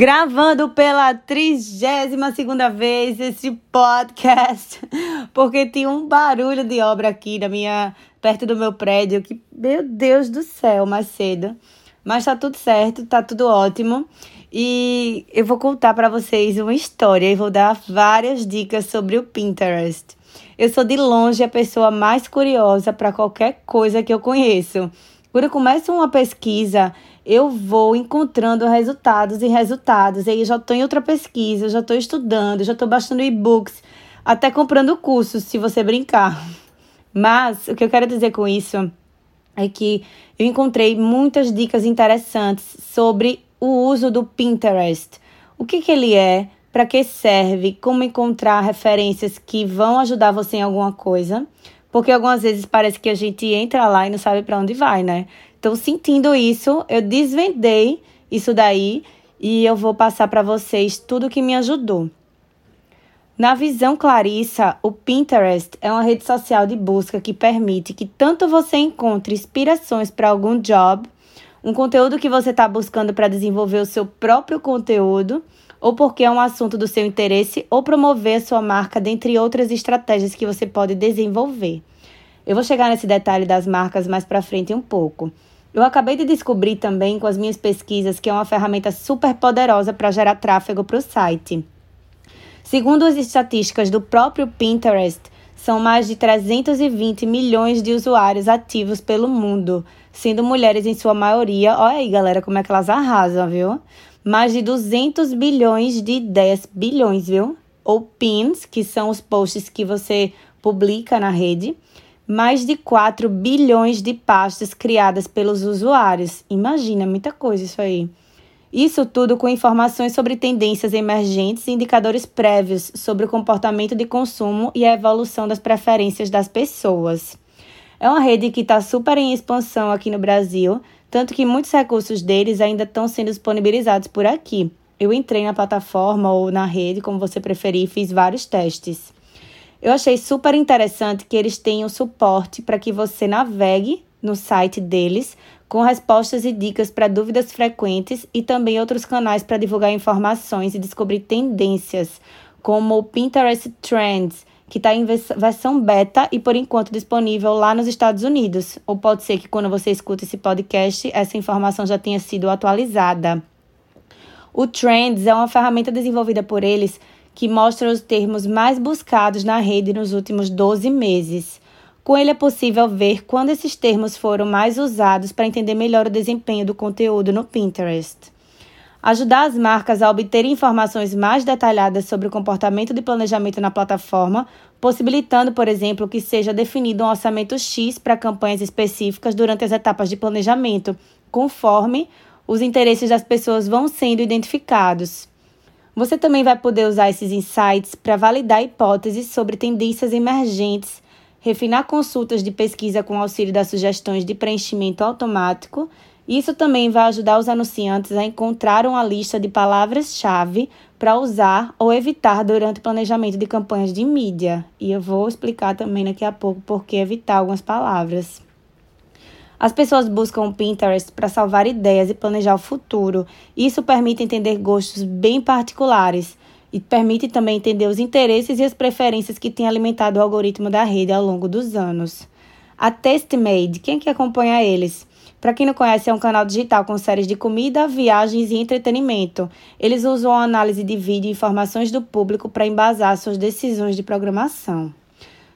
gravando pela trigésima segunda vez esse podcast, porque tinha um barulho de obra aqui na minha, perto do meu prédio, que, meu Deus do céu, mais cedo. Mas tá tudo certo, tá tudo ótimo. E eu vou contar para vocês uma história e vou dar várias dicas sobre o Pinterest. Eu sou de longe a pessoa mais curiosa para qualquer coisa que eu conheço. Quando eu começo uma pesquisa, eu vou encontrando resultados e resultados. E aí eu já estou em outra pesquisa, já estou estudando, já estou baixando e-books, até comprando cursos, se você brincar. Mas o que eu quero dizer com isso é que eu encontrei muitas dicas interessantes sobre o uso do Pinterest. O que, que ele é, para que serve, como encontrar referências que vão ajudar você em alguma coisa. Porque algumas vezes parece que a gente entra lá e não sabe para onde vai, né? Então, sentindo isso, eu desvendei isso daí e eu vou passar para vocês tudo que me ajudou. Na visão Clarissa, o Pinterest é uma rede social de busca que permite que tanto você encontre inspirações para algum job, um conteúdo que você está buscando para desenvolver o seu próprio conteúdo, ou porque é um assunto do seu interesse, ou promover a sua marca, dentre outras estratégias que você pode desenvolver. Eu vou chegar nesse detalhe das marcas mais para frente um pouco. Eu acabei de descobrir também com as minhas pesquisas que é uma ferramenta super poderosa para gerar tráfego para o site. Segundo as estatísticas do próprio Pinterest, são mais de 320 milhões de usuários ativos pelo mundo, sendo mulheres em sua maioria. Olha aí, galera, como é que elas arrasam, viu? Mais de 200 bilhões de ideias, bilhões, viu? Ou pins, que são os posts que você publica na rede mais de 4 bilhões de pastas criadas pelos usuários. Imagina, muita coisa isso aí. Isso tudo com informações sobre tendências emergentes e indicadores prévios sobre o comportamento de consumo e a evolução das preferências das pessoas. É uma rede que está super em expansão aqui no Brasil, tanto que muitos recursos deles ainda estão sendo disponibilizados por aqui. Eu entrei na plataforma ou na rede, como você preferir, e fiz vários testes. Eu achei super interessante que eles tenham suporte para que você navegue no site deles com respostas e dicas para dúvidas frequentes e também outros canais para divulgar informações e descobrir tendências, como o Pinterest Trends, que está em versão beta e por enquanto disponível lá nos Estados Unidos. Ou pode ser que quando você escuta esse podcast, essa informação já tenha sido atualizada. O Trends é uma ferramenta desenvolvida por eles que mostra os termos mais buscados na rede nos últimos 12 meses. Com ele é possível ver quando esses termos foram mais usados para entender melhor o desempenho do conteúdo no Pinterest. Ajudar as marcas a obter informações mais detalhadas sobre o comportamento de planejamento na plataforma, possibilitando, por exemplo, que seja definido um orçamento X para campanhas específicas durante as etapas de planejamento, conforme os interesses das pessoas vão sendo identificados. Você também vai poder usar esses insights para validar hipóteses sobre tendências emergentes, refinar consultas de pesquisa com auxílio das sugestões de preenchimento automático. Isso também vai ajudar os anunciantes a encontrar uma lista de palavras-chave para usar ou evitar durante o planejamento de campanhas de mídia. E eu vou explicar também daqui a pouco por que evitar algumas palavras. As pessoas buscam o Pinterest para salvar ideias e planejar o futuro. Isso permite entender gostos bem particulares e permite também entender os interesses e as preferências que têm alimentado o algoritmo da rede ao longo dos anos. A Testmade, quem é que acompanha eles? Para quem não conhece, é um canal digital com séries de comida, viagens e entretenimento. Eles usam a análise de vídeo e informações do público para embasar suas decisões de programação.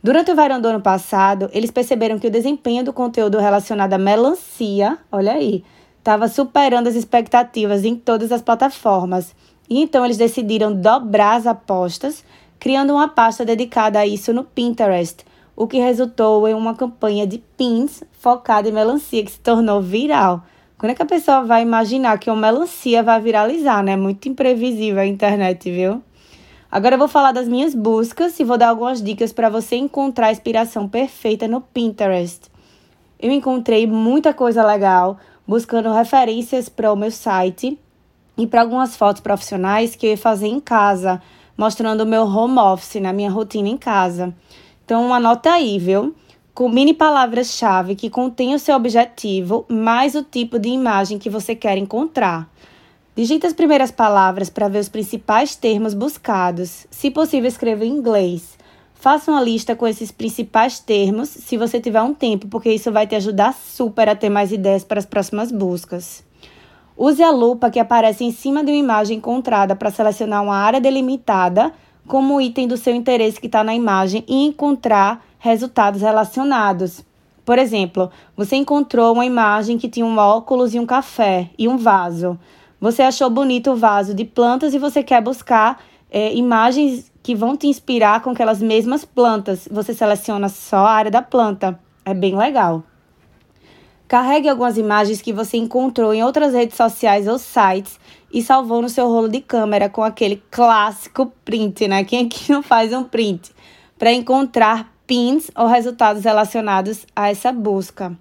Durante o verão do ano passado, eles perceberam que o desempenho do conteúdo relacionado à melancia, olha aí, estava superando as expectativas em todas as plataformas. E então eles decidiram dobrar as apostas, criando uma pasta dedicada a isso no Pinterest, o que resultou em uma campanha de pins focada em melancia que se tornou viral. Quando é que a pessoa vai imaginar que uma melancia vai viralizar, né? Muito imprevisível a internet, viu? Agora eu vou falar das minhas buscas e vou dar algumas dicas para você encontrar a inspiração perfeita no Pinterest. Eu encontrei muita coisa legal buscando referências para o meu site e para algumas fotos profissionais que eu ia fazer em casa, mostrando o meu home office, na minha rotina em casa. Então anota aí, viu? Combine palavras-chave que contêm o seu objetivo mais o tipo de imagem que você quer encontrar. Digite as primeiras palavras para ver os principais termos buscados. Se possível, escreva em inglês. Faça uma lista com esses principais termos se você tiver um tempo, porque isso vai te ajudar super a ter mais ideias para as próximas buscas. Use a lupa que aparece em cima de uma imagem encontrada para selecionar uma área delimitada como item do seu interesse que está na imagem e encontrar resultados relacionados. Por exemplo, você encontrou uma imagem que tinha um óculos e um café e um vaso. Você achou bonito o vaso de plantas e você quer buscar é, imagens que vão te inspirar com aquelas mesmas plantas. Você seleciona só a área da planta. É bem legal. Carregue algumas imagens que você encontrou em outras redes sociais ou sites e salvou no seu rolo de câmera com aquele clássico print, né? Quem aqui não faz um print? Para encontrar pins ou resultados relacionados a essa busca.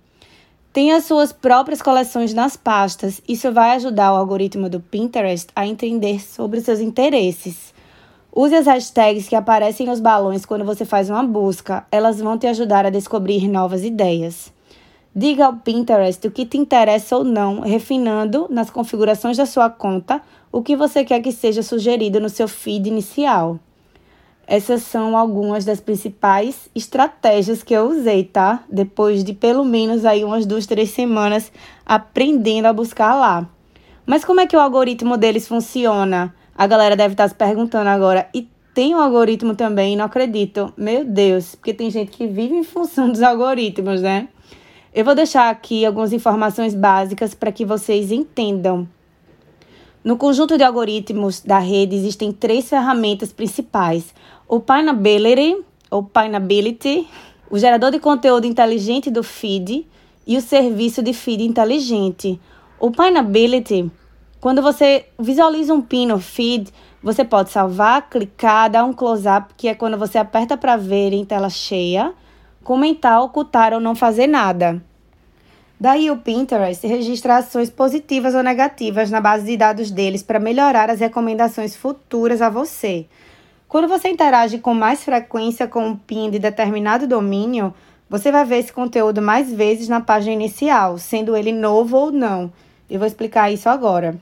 Tenha suas próprias coleções nas pastas. Isso vai ajudar o algoritmo do Pinterest a entender sobre seus interesses. Use as hashtags que aparecem nos balões quando você faz uma busca. Elas vão te ajudar a descobrir novas ideias. Diga ao Pinterest o que te interessa ou não, refinando nas configurações da sua conta o que você quer que seja sugerido no seu feed inicial. Essas são algumas das principais estratégias que eu usei, tá? Depois de pelo menos aí umas duas, três semanas aprendendo a buscar lá. Mas como é que o algoritmo deles funciona? A galera deve estar se perguntando agora. E tem um algoritmo também, não acredito. Meu Deus, porque tem gente que vive em função dos algoritmos, né? Eu vou deixar aqui algumas informações básicas para que vocês entendam. No conjunto de algoritmos da rede existem três ferramentas principais: o Pineability, ou Pineability, o gerador de conteúdo inteligente do feed e o serviço de feed inteligente. O Pineability, quando você visualiza um pin no feed, você pode salvar, clicar, dar um close-up, que é quando você aperta para ver em tela cheia, comentar, ocultar ou não fazer nada. Daí o Pinterest registra ações positivas ou negativas na base de dados deles para melhorar as recomendações futuras a você. Quando você interage com mais frequência com um PIN de determinado domínio, você vai ver esse conteúdo mais vezes na página inicial, sendo ele novo ou não. Eu vou explicar isso agora.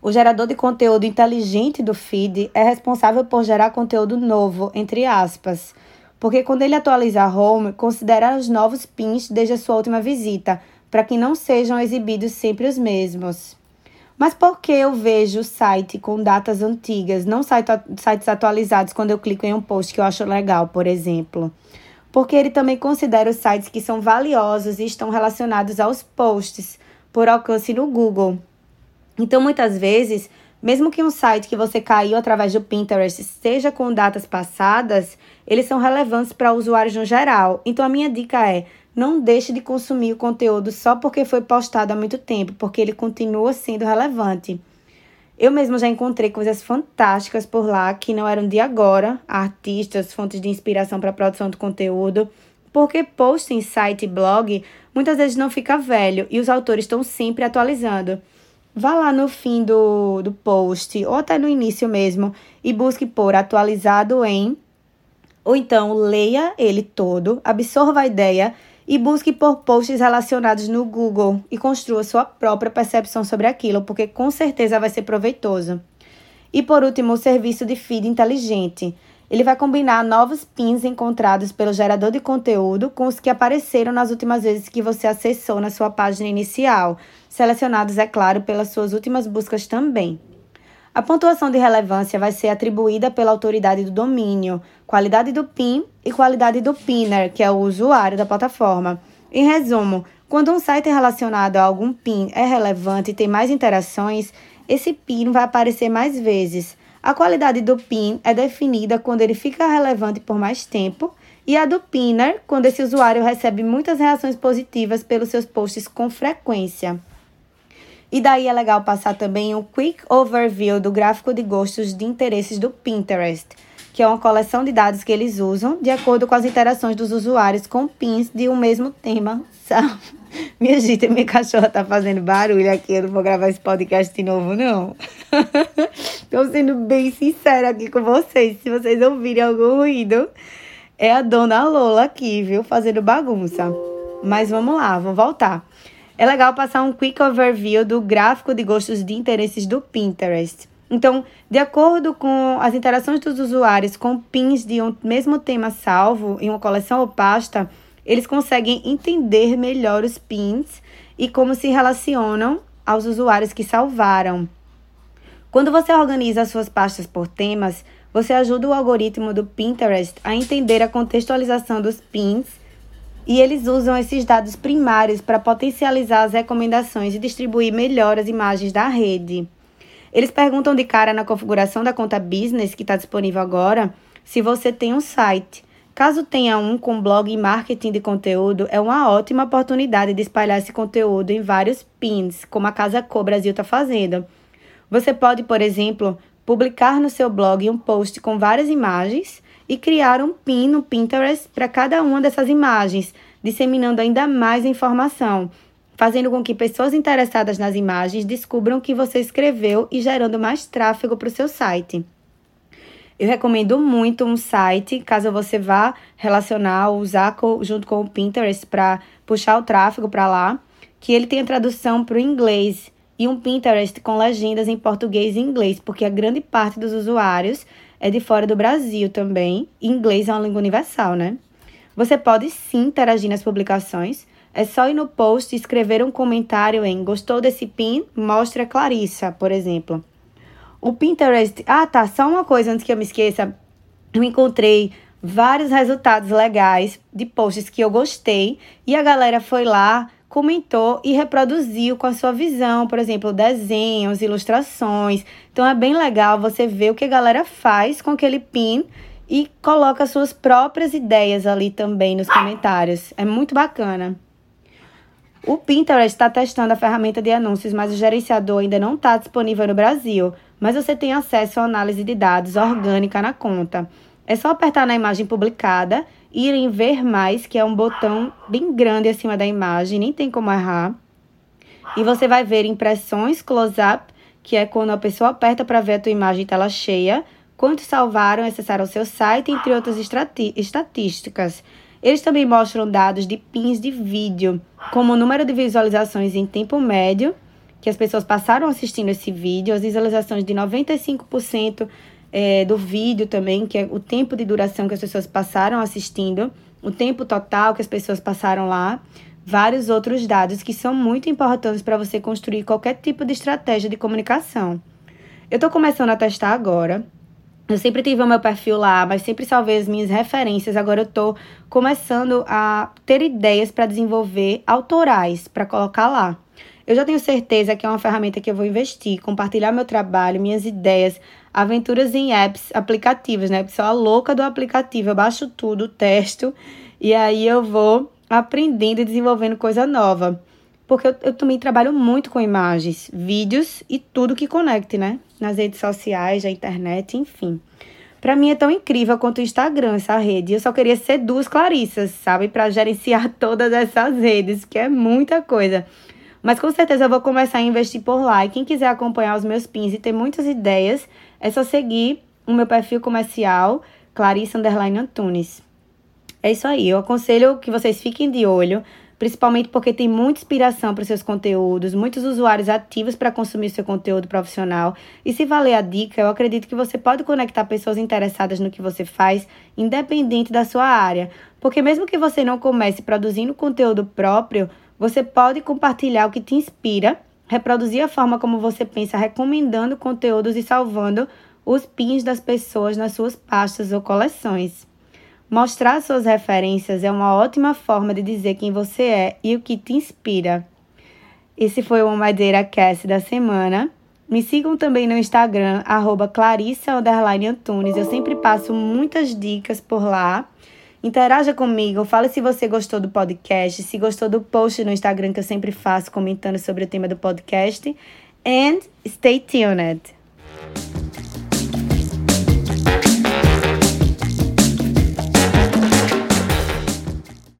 O gerador de conteúdo inteligente do feed é responsável por gerar conteúdo novo, entre aspas porque quando ele atualiza a home, considera os novos pins desde a sua última visita, para que não sejam exibidos sempre os mesmos. Mas por que eu vejo o site com datas antigas, não sites atualizados quando eu clico em um post que eu acho legal, por exemplo? Porque ele também considera os sites que são valiosos e estão relacionados aos posts por alcance no Google. Então, muitas vezes, mesmo que um site que você caiu através do Pinterest seja com datas passadas, eles são relevantes para usuários no geral. Então a minha dica é: não deixe de consumir o conteúdo só porque foi postado há muito tempo, porque ele continua sendo relevante. Eu mesmo já encontrei coisas fantásticas por lá que não eram de agora, artistas, fontes de inspiração para a produção de conteúdo, porque post em site e blog muitas vezes não fica velho e os autores estão sempre atualizando. Vá lá no fim do, do post, ou até no início mesmo, e busque por atualizado em. Ou então leia ele todo, absorva a ideia e busque por posts relacionados no Google e construa sua própria percepção sobre aquilo, porque com certeza vai ser proveitoso. E por último, o serviço de feed inteligente. Ele vai combinar novos pins encontrados pelo gerador de conteúdo com os que apareceram nas últimas vezes que você acessou na sua página inicial, selecionados, é claro, pelas suas últimas buscas também. A pontuação de relevância vai ser atribuída pela autoridade do domínio, qualidade do PIN e qualidade do PINner, que é o usuário da plataforma. Em resumo, quando um site relacionado a algum PIN é relevante e tem mais interações, esse PIN vai aparecer mais vezes. A qualidade do PIN é definida quando ele fica relevante por mais tempo e a do Pinner quando esse usuário recebe muitas reações positivas pelos seus posts com frequência. E daí é legal passar também um quick overview do gráfico de gostos de interesses do Pinterest, que é uma coleção de dados que eles usam de acordo com as interações dos usuários com pins de um mesmo tema. Minha gente, minha cachorra tá fazendo barulho aqui. Eu não vou gravar esse podcast de novo, não. Tô sendo bem sincera aqui com vocês. Se vocês ouvirem algum ruído, é a dona Lola aqui, viu? Fazendo bagunça. Mas vamos lá, vou voltar. É legal passar um quick overview do gráfico de gostos de interesses do Pinterest. Então, de acordo com as interações dos usuários com pins de um mesmo tema salvo em uma coleção ou pasta, eles conseguem entender melhor os pins e como se relacionam aos usuários que salvaram. Quando você organiza as suas pastas por temas, você ajuda o algoritmo do Pinterest a entender a contextualização dos pins e eles usam esses dados primários para potencializar as recomendações e distribuir melhor as imagens da rede. Eles perguntam de cara na configuração da conta business que está disponível agora se você tem um site. Caso tenha um com blog e marketing de conteúdo, é uma ótima oportunidade de espalhar esse conteúdo em vários pins, como a Casa Co Brasil está fazendo. Você pode, por exemplo, publicar no seu blog um post com várias imagens e criar um pin no Pinterest para cada uma dessas imagens, disseminando ainda mais informação, fazendo com que pessoas interessadas nas imagens descubram que você escreveu e gerando mais tráfego para o seu site. Eu recomendo muito um site, caso você vá relacionar, usar junto com o Pinterest para puxar o tráfego para lá, que ele tenha tradução para o inglês e um Pinterest com legendas em português e inglês, porque a grande parte dos usuários é de fora do Brasil também. E inglês é uma língua universal, né? Você pode sim interagir nas publicações. É só ir no post e escrever um comentário em gostou desse pin? Mostre a Clarissa, por exemplo. O Pinterest. Ah, tá. Só uma coisa antes que eu me esqueça. Eu encontrei vários resultados legais de posts que eu gostei e a galera foi lá, comentou e reproduziu com a sua visão, por exemplo, desenhos, ilustrações. Então é bem legal você ver o que a galera faz com aquele pin e coloca suas próprias ideias ali também nos comentários. É muito bacana. O Pinterest está testando a ferramenta de anúncios, mas o gerenciador ainda não está disponível no Brasil mas você tem acesso à análise de dados orgânica na conta. É só apertar na imagem publicada, ir em ver mais, que é um botão bem grande acima da imagem, nem tem como errar. E você vai ver impressões close-up, que é quando a pessoa aperta para ver a tua imagem em tela cheia, quantos salvaram, acessaram o seu site, entre outras estatísticas. Eles também mostram dados de pins de vídeo, como o número de visualizações em tempo médio que as pessoas passaram assistindo esse vídeo, as visualizações de 95% é, do vídeo também, que é o tempo de duração que as pessoas passaram assistindo, o tempo total que as pessoas passaram lá, vários outros dados que são muito importantes para você construir qualquer tipo de estratégia de comunicação. Eu estou começando a testar agora. Eu sempre tive o meu perfil lá, mas sempre salvei as minhas referências. Agora eu estou começando a ter ideias para desenvolver autorais para colocar lá. Eu já tenho certeza que é uma ferramenta que eu vou investir, compartilhar meu trabalho, minhas ideias, aventuras em apps, aplicativos, né? Porque sou a louca do aplicativo, eu baixo tudo, testo e aí eu vou aprendendo e desenvolvendo coisa nova. Porque eu, eu também trabalho muito com imagens, vídeos e tudo que conecte, né? Nas redes sociais, na internet, enfim. Para mim é tão incrível quanto o Instagram, essa rede. Eu só queria ser duas Clarissas, sabe? Para gerenciar todas essas redes, que é muita coisa. Mas com certeza eu vou começar a investir por lá. E quem quiser acompanhar os meus pins e ter muitas ideias, é só seguir o meu perfil comercial, Clarissa Underline Antunes. É isso aí. Eu aconselho que vocês fiquem de olho, principalmente porque tem muita inspiração para os seus conteúdos, muitos usuários ativos para consumir seu conteúdo profissional. E se valer a dica, eu acredito que você pode conectar pessoas interessadas no que você faz, independente da sua área. Porque mesmo que você não comece produzindo conteúdo próprio, você pode compartilhar o que te inspira, reproduzir a forma como você pensa, recomendando conteúdos e salvando os pins das pessoas nas suas pastas ou coleções. Mostrar suas referências é uma ótima forma de dizer quem você é e o que te inspira. Esse foi o Madeira Cast da semana. Me sigam também no Instagram, arroba Clarissa Antunes. Eu sempre passo muitas dicas por lá. Interaja comigo, fale se você gostou do podcast, se gostou do post no Instagram que eu sempre faço comentando sobre o tema do podcast. And stay tuned.